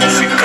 música.